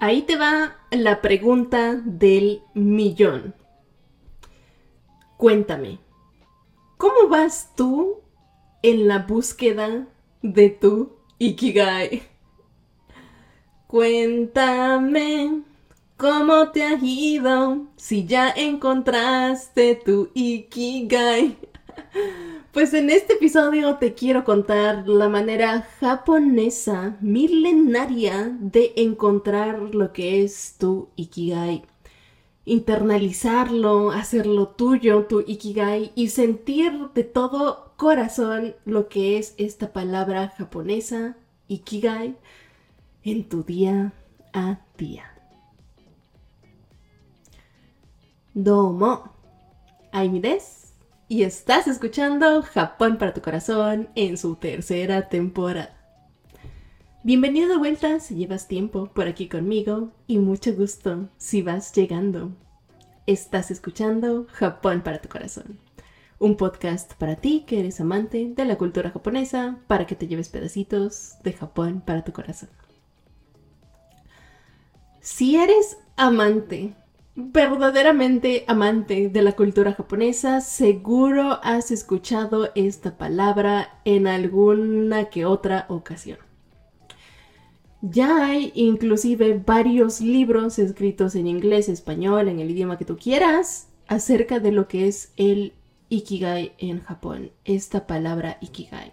Ahí te va la pregunta del millón. Cuéntame, ¿cómo vas tú en la búsqueda de tu Ikigai? Cuéntame cómo te ha ido si ya encontraste tu Ikigai. Pues en este episodio te quiero contar la manera japonesa milenaria de encontrar lo que es tu Ikigai. Internalizarlo, hacerlo tuyo, tu Ikigai, y sentir de todo corazón lo que es esta palabra japonesa, Ikigai, en tu día a día. Domo, Aimi y estás escuchando Japón para tu corazón en su tercera temporada. Bienvenido de vuelta si llevas tiempo por aquí conmigo y mucho gusto si vas llegando. Estás escuchando Japón para tu corazón, un podcast para ti que eres amante de la cultura japonesa para que te lleves pedacitos de Japón para tu corazón. Si eres amante verdaderamente amante de la cultura japonesa, seguro has escuchado esta palabra en alguna que otra ocasión. Ya hay inclusive varios libros escritos en inglés, español, en el idioma que tú quieras, acerca de lo que es el Ikigai en Japón, esta palabra Ikigai.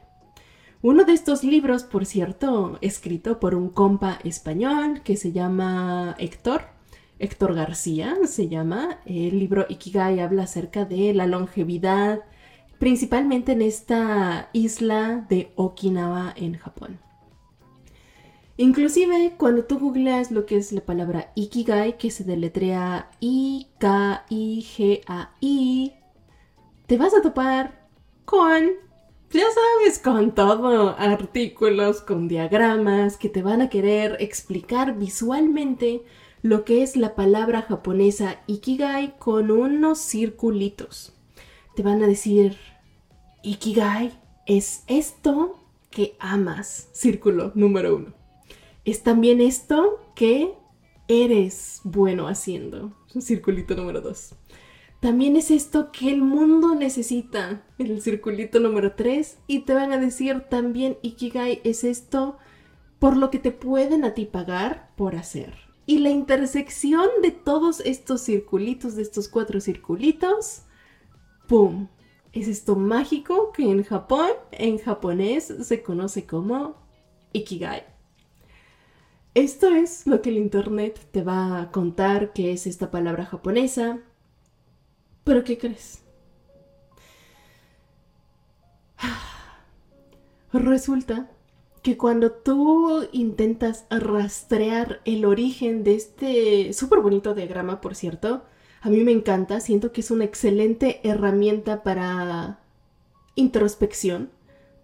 Uno de estos libros, por cierto, escrito por un compa español que se llama Héctor, Héctor García se llama. El libro Ikigai habla acerca de la longevidad, principalmente en esta isla de Okinawa en Japón. Inclusive cuando tú googleas lo que es la palabra Ikigai, que se deletrea I-K-I-G-A-I, te vas a topar con, ya sabes, con todo, artículos, con diagramas que te van a querer explicar visualmente lo que es la palabra japonesa ikigai con unos circulitos. Te van a decir, ikigai es esto que amas, círculo número uno. Es también esto que eres bueno haciendo, circulito número dos. También es esto que el mundo necesita, el circulito número tres. Y te van a decir también ikigai es esto por lo que te pueden a ti pagar por hacer. Y la intersección de todos estos circulitos, de estos cuatro circulitos, ¡pum! Es esto mágico que en Japón, en japonés, se conoce como Ikigai. Esto es lo que el Internet te va a contar que es esta palabra japonesa. Pero ¿qué crees? Resulta que cuando tú intentas rastrear el origen de este súper bonito diagrama, por cierto, a mí me encanta, siento que es una excelente herramienta para introspección,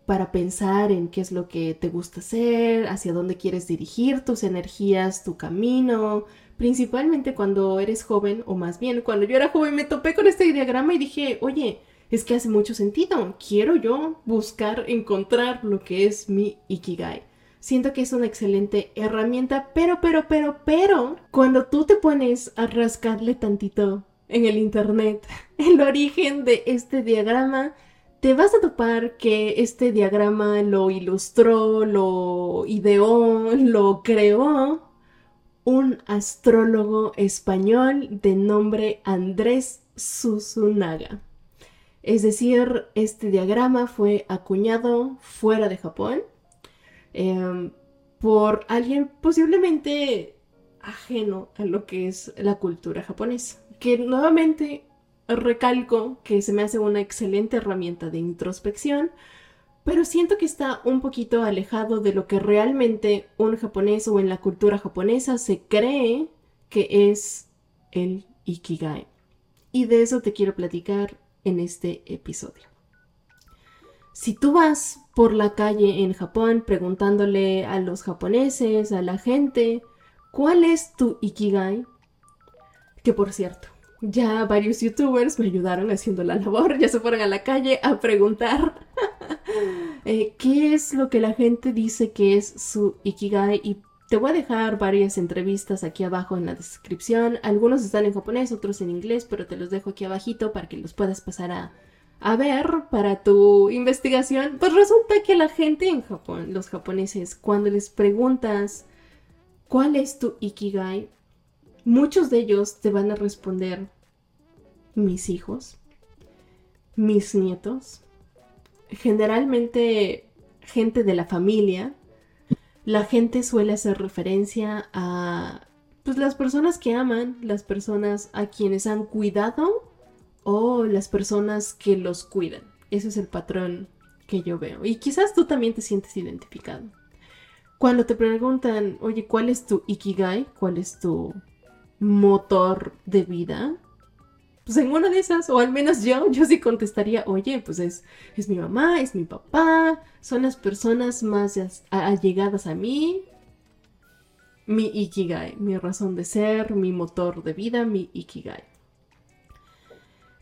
para pensar en qué es lo que te gusta hacer, hacia dónde quieres dirigir tus energías, tu camino, principalmente cuando eres joven, o más bien cuando yo era joven me topé con este diagrama y dije, oye, es que hace mucho sentido. Quiero yo buscar, encontrar lo que es mi Ikigai. Siento que es una excelente herramienta, pero, pero, pero, pero, cuando tú te pones a rascarle tantito en el internet el origen de este diagrama, te vas a topar que este diagrama lo ilustró, lo ideó, lo creó un astrólogo español de nombre Andrés Susunaga. Es decir, este diagrama fue acuñado fuera de Japón em, por alguien posiblemente ajeno a lo que es la cultura japonesa. Que nuevamente recalco que se me hace una excelente herramienta de introspección, pero siento que está un poquito alejado de lo que realmente un japonés o en la cultura japonesa se cree que es el Ikigai. Y de eso te quiero platicar en este episodio. Si tú vas por la calle en Japón preguntándole a los japoneses, a la gente, ¿cuál es tu Ikigai? Que por cierto, ya varios youtubers me ayudaron haciendo la labor, ya se fueron a la calle a preguntar eh, qué es lo que la gente dice que es su Ikigai y te voy a dejar varias entrevistas aquí abajo en la descripción. Algunos están en japonés, otros en inglés, pero te los dejo aquí abajito para que los puedas pasar a, a ver para tu investigación. Pues resulta que la gente en Japón, los japoneses, cuando les preguntas cuál es tu ikigai, muchos de ellos te van a responder mis hijos, mis nietos, generalmente gente de la familia, la gente suele hacer referencia a pues las personas que aman, las personas a quienes han cuidado o las personas que los cuidan. Ese es el patrón que yo veo. Y quizás tú también te sientes identificado. Cuando te preguntan, oye, ¿cuál es tu ikigai? ¿Cuál es tu motor de vida? Pues en una de esas, o al menos yo, yo sí contestaría, oye, pues es, es mi mamá, es mi papá, son las personas más allegadas a mí, mi ikigai, mi razón de ser, mi motor de vida, mi ikigai.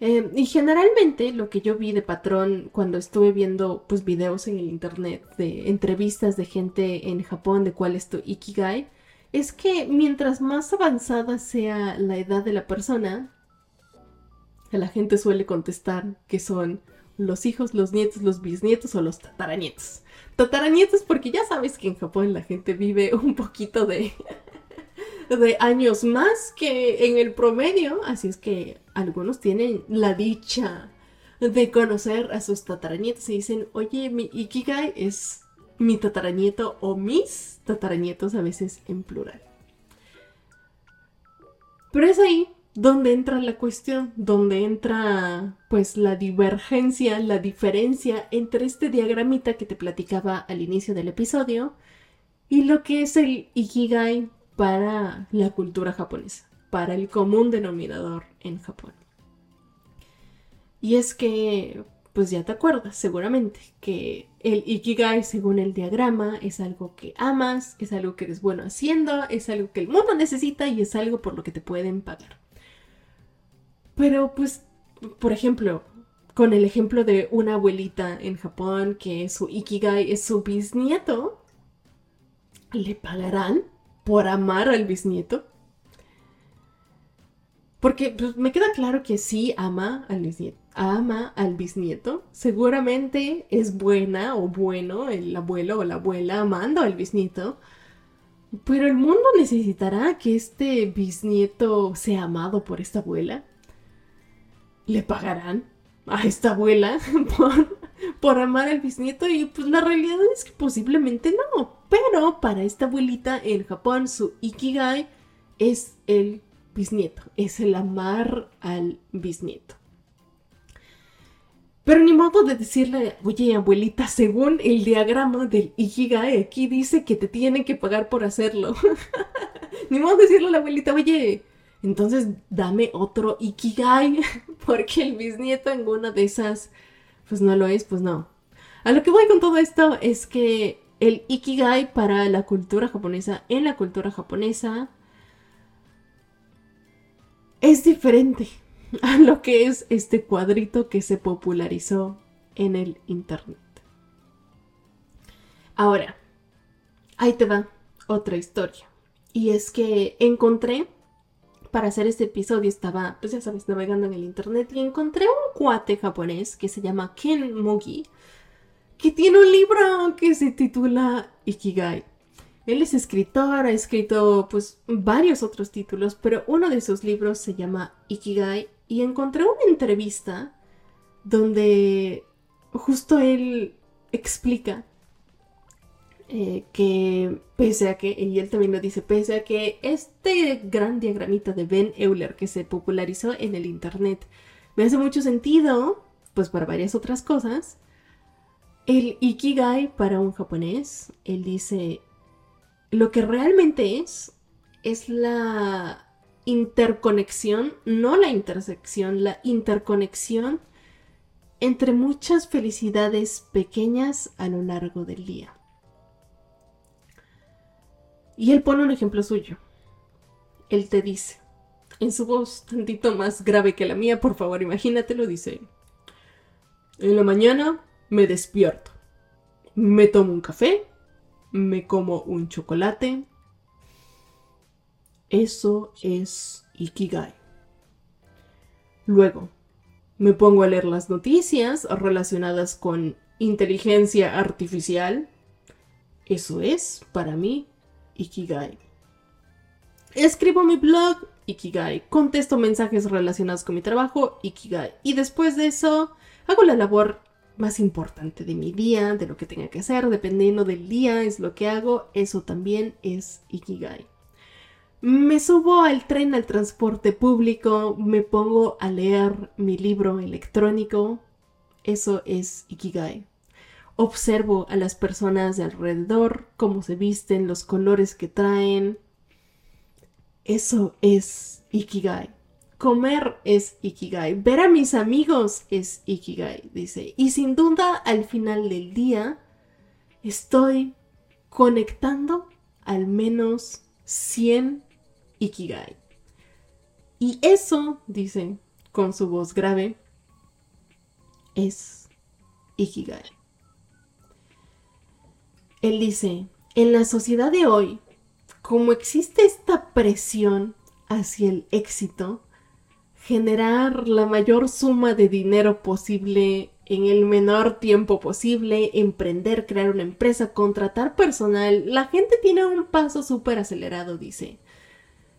Em, y generalmente lo que yo vi de patrón cuando estuve viendo pues videos en el internet de entrevistas de gente en Japón de cuál es tu ikigai, es que mientras más avanzada sea la edad de la persona, la gente suele contestar que son los hijos, los nietos, los bisnietos o los tataranietos. Tataranietos porque ya sabes que en Japón la gente vive un poquito de, de años más que en el promedio, así es que algunos tienen la dicha de conocer a sus tataranietos y dicen, oye, mi Ikigai es mi tataranieto o mis tataranietos a veces en plural. Pero es ahí donde entra la cuestión, donde entra pues la divergencia, la diferencia entre este diagramita que te platicaba al inicio del episodio y lo que es el Ikigai para la cultura japonesa, para el común denominador en Japón. Y es que, pues ya te acuerdas seguramente que el Ikigai según el diagrama es algo que amas, es algo que eres bueno haciendo, es algo que el mundo necesita y es algo por lo que te pueden pagar. Pero pues, por ejemplo, con el ejemplo de una abuelita en Japón que su Ikigai es su bisnieto, ¿le pagarán por amar al bisnieto? Porque pues, me queda claro que sí ama al bisnieto. Ama al bisnieto. Seguramente es buena o bueno el abuelo o la abuela amando al bisnieto. Pero el mundo necesitará que este bisnieto sea amado por esta abuela le pagarán a esta abuela por, amar al bisnieto y pues la realidad es que posiblemente no. Pero para esta abuelita en Japón su ikigai es el bisnieto, es el amar al bisnieto. Pero ni modo de decirle, oye abuelita, según el diagrama del Ikigai, aquí dice que te tienen que pagar por hacerlo. ni modo de decirle a la abuelita, oye, entonces dame otro Ikigai, porque el bisnieto en una de esas, pues no lo es, pues no. A lo que voy con todo esto es que el Ikigai para la cultura japonesa, en la cultura japonesa, es diferente a lo que es este cuadrito que se popularizó en el Internet. Ahora, ahí te va otra historia. Y es que encontré para hacer este episodio estaba, pues ya sabes, navegando en el internet y encontré un cuate japonés que se llama Ken Mugi, que tiene un libro que se titula Ikigai. Él es escritor, ha escrito pues varios otros títulos, pero uno de sus libros se llama Ikigai y encontré una entrevista donde justo él explica eh, que pese a que, y él también lo dice, pese a que este gran diagramita de Ben Euler que se popularizó en el Internet me hace mucho sentido, pues para varias otras cosas, el Ikigai para un japonés, él dice, lo que realmente es, es la interconexión, no la intersección, la interconexión entre muchas felicidades pequeñas a lo largo del día. Y él pone un ejemplo suyo. Él te dice, en su voz tantito más grave que la mía, por favor, imagínatelo, dice, en la mañana me despierto, me tomo un café, me como un chocolate, Eso es Ikigai. Luego, me pongo a leer las noticias relacionadas con inteligencia artificial. Eso es, para mí, Ikigai. Escribo mi blog, Ikigai. Contesto mensajes relacionados con mi trabajo, Ikigai. Y después de eso, hago la labor más importante de mi día, de lo que tenga que hacer, dependiendo del día, es lo que hago. Eso también es Ikigai. Me subo al tren, al transporte público, me pongo a leer mi libro electrónico. Eso es Ikigai. Observo a las personas de alrededor, cómo se visten, los colores que traen. Eso es Ikigai. Comer es Ikigai. Ver a mis amigos es Ikigai, dice. Y sin duda, al final del día, estoy conectando al menos 100 Ikigai. Y eso, dice con su voz grave, es Ikigai. Él dice, en la sociedad de hoy, como existe esta presión hacia el éxito, generar la mayor suma de dinero posible en el menor tiempo posible, emprender, crear una empresa, contratar personal, la gente tiene un paso súper acelerado, dice.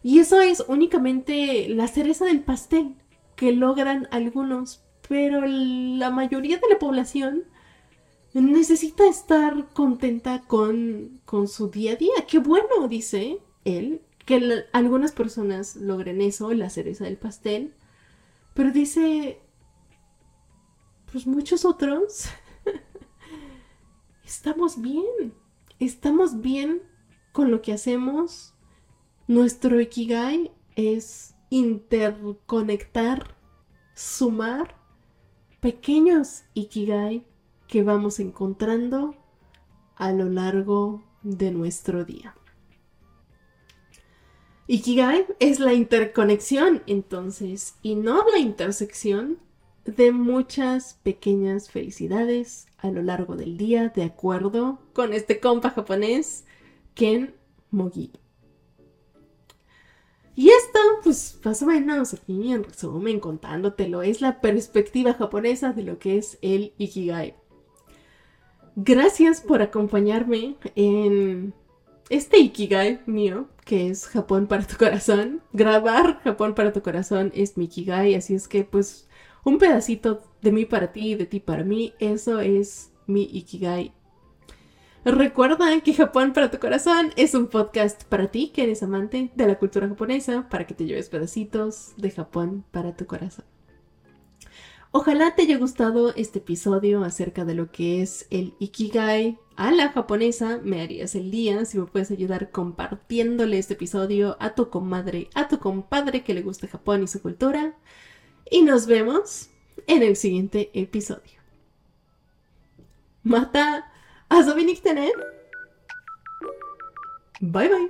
Y eso es únicamente la cereza del pastel que logran algunos, pero la mayoría de la población necesita estar contenta con, con su día a día. Qué bueno, dice él, que algunas personas logren eso, la cereza del pastel, pero dice, pues muchos otros estamos bien, estamos bien con lo que hacemos nuestro Ikigai es interconectar, sumar pequeños Ikigai que vamos encontrando a lo largo de nuestro día. Ikigai es la interconexión, entonces, y no la intersección de muchas pequeñas felicidades a lo largo del día, de acuerdo con este compa japonés, Ken Mogi. Y esto, pues más o menos aquí en resumen, contándotelo, es la perspectiva japonesa de lo que es el Ikigai. Gracias por acompañarme en este Ikigai mío, que es Japón para tu corazón. Grabar Japón para tu corazón es mi Ikigai, así es que pues un pedacito de mí para ti y de ti para mí, eso es mi Ikigai Recuerda que Japón para tu corazón es un podcast para ti que eres amante de la cultura japonesa, para que te lleves pedacitos de Japón para tu corazón. Ojalá te haya gustado este episodio acerca de lo que es el Ikigai a la japonesa. Me harías el día si me puedes ayudar compartiéndole este episodio a tu comadre, a tu compadre que le gusta Japón y su cultura. Y nos vemos en el siguiente episodio. Mata, hasta Bye bye.